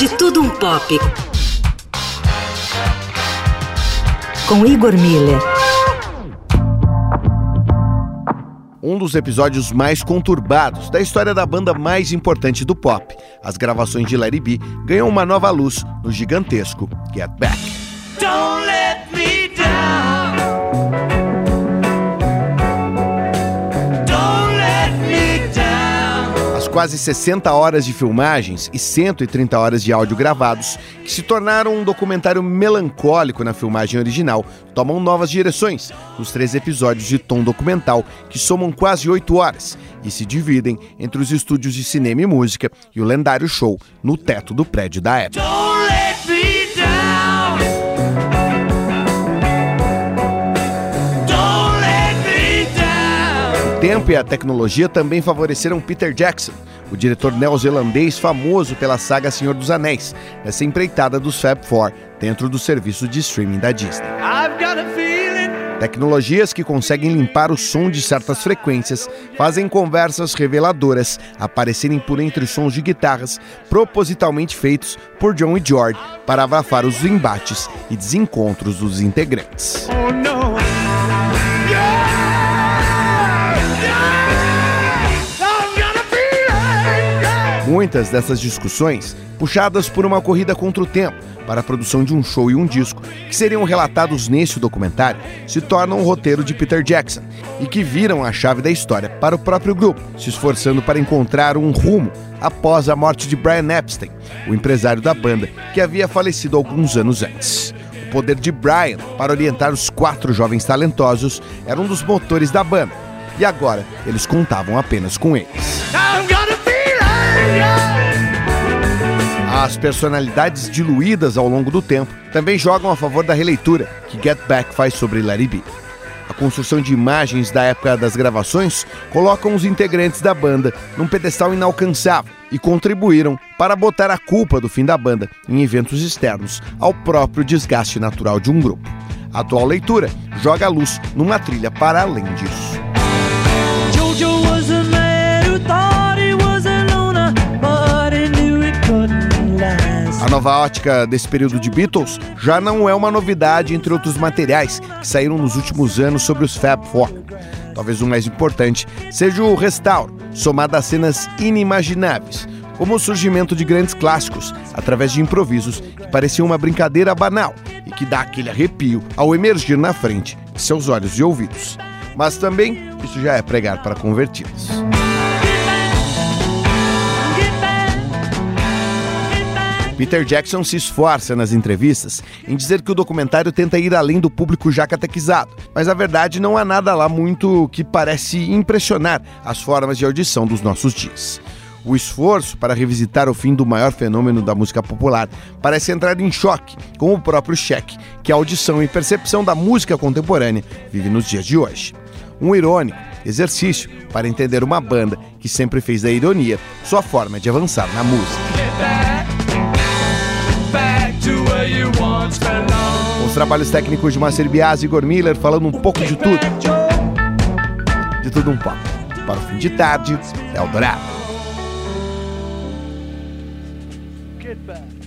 De Tudo Um Pop. Com Igor Miller. Um dos episódios mais conturbados da história da banda mais importante do pop, as gravações de Larry B, ganham uma nova luz no gigantesco Get Back. Quase 60 horas de filmagens e 130 horas de áudio gravados, que se tornaram um documentário melancólico na filmagem original, tomam novas direções nos três episódios de tom documental, que somam quase 8 horas e se dividem entre os estúdios de cinema e música e o lendário show no teto do prédio da Apple. tempo e a tecnologia também favoreceram Peter Jackson, o diretor neozelandês famoso pela saga Senhor dos Anéis, nessa empreitada dos Fab Four dentro do serviço de streaming da Disney. Tecnologias que conseguem limpar o som de certas frequências fazem conversas reveladoras aparecerem por entre sons de guitarras propositalmente feitos por John e George para abafar os embates e desencontros dos integrantes. Oh, Muitas dessas discussões puxadas por uma corrida contra o tempo para a produção de um show e um disco, que seriam relatados neste documentário, se tornam o roteiro de Peter Jackson e que viram a chave da história para o próprio grupo, se esforçando para encontrar um rumo após a morte de Brian Epstein, o empresário da banda, que havia falecido alguns anos antes. O poder de Brian para orientar os quatro jovens talentosos era um dos motores da banda, e agora eles contavam apenas com eles. As personalidades diluídas ao longo do tempo também jogam a favor da releitura que Get Back faz sobre Larry B. A construção de imagens da época das gravações colocam os integrantes da banda num pedestal inalcançável e contribuíram para botar a culpa do fim da banda em eventos externos ao próprio desgaste natural de um grupo. A atual leitura joga a luz numa trilha para além disso. Nova ótica desse período de Beatles já não é uma novidade entre outros materiais que saíram nos últimos anos sobre os Fab Four. Talvez o mais importante seja o restauro, somado a cenas inimagináveis, como o surgimento de grandes clássicos através de improvisos que pareciam uma brincadeira banal e que dá aquele arrepio ao emergir na frente de seus olhos e ouvidos. Mas também isso já é pregar para convertidos. Peter Jackson se esforça nas entrevistas em dizer que o documentário tenta ir além do público já catequizado, mas a verdade não há nada lá muito que parece impressionar as formas de audição dos nossos dias. O esforço para revisitar o fim do maior fenômeno da música popular parece entrar em choque com o próprio cheque que a audição e percepção da música contemporânea vive nos dias de hoje. Um irônico exercício para entender uma banda que sempre fez da ironia sua forma de avançar na música. os trabalhos técnicos de Marcel Bias e Igor Miller, falando um pouco de tudo. De tudo um pouco. Para o fim de tarde, Eldorado. Goodbye.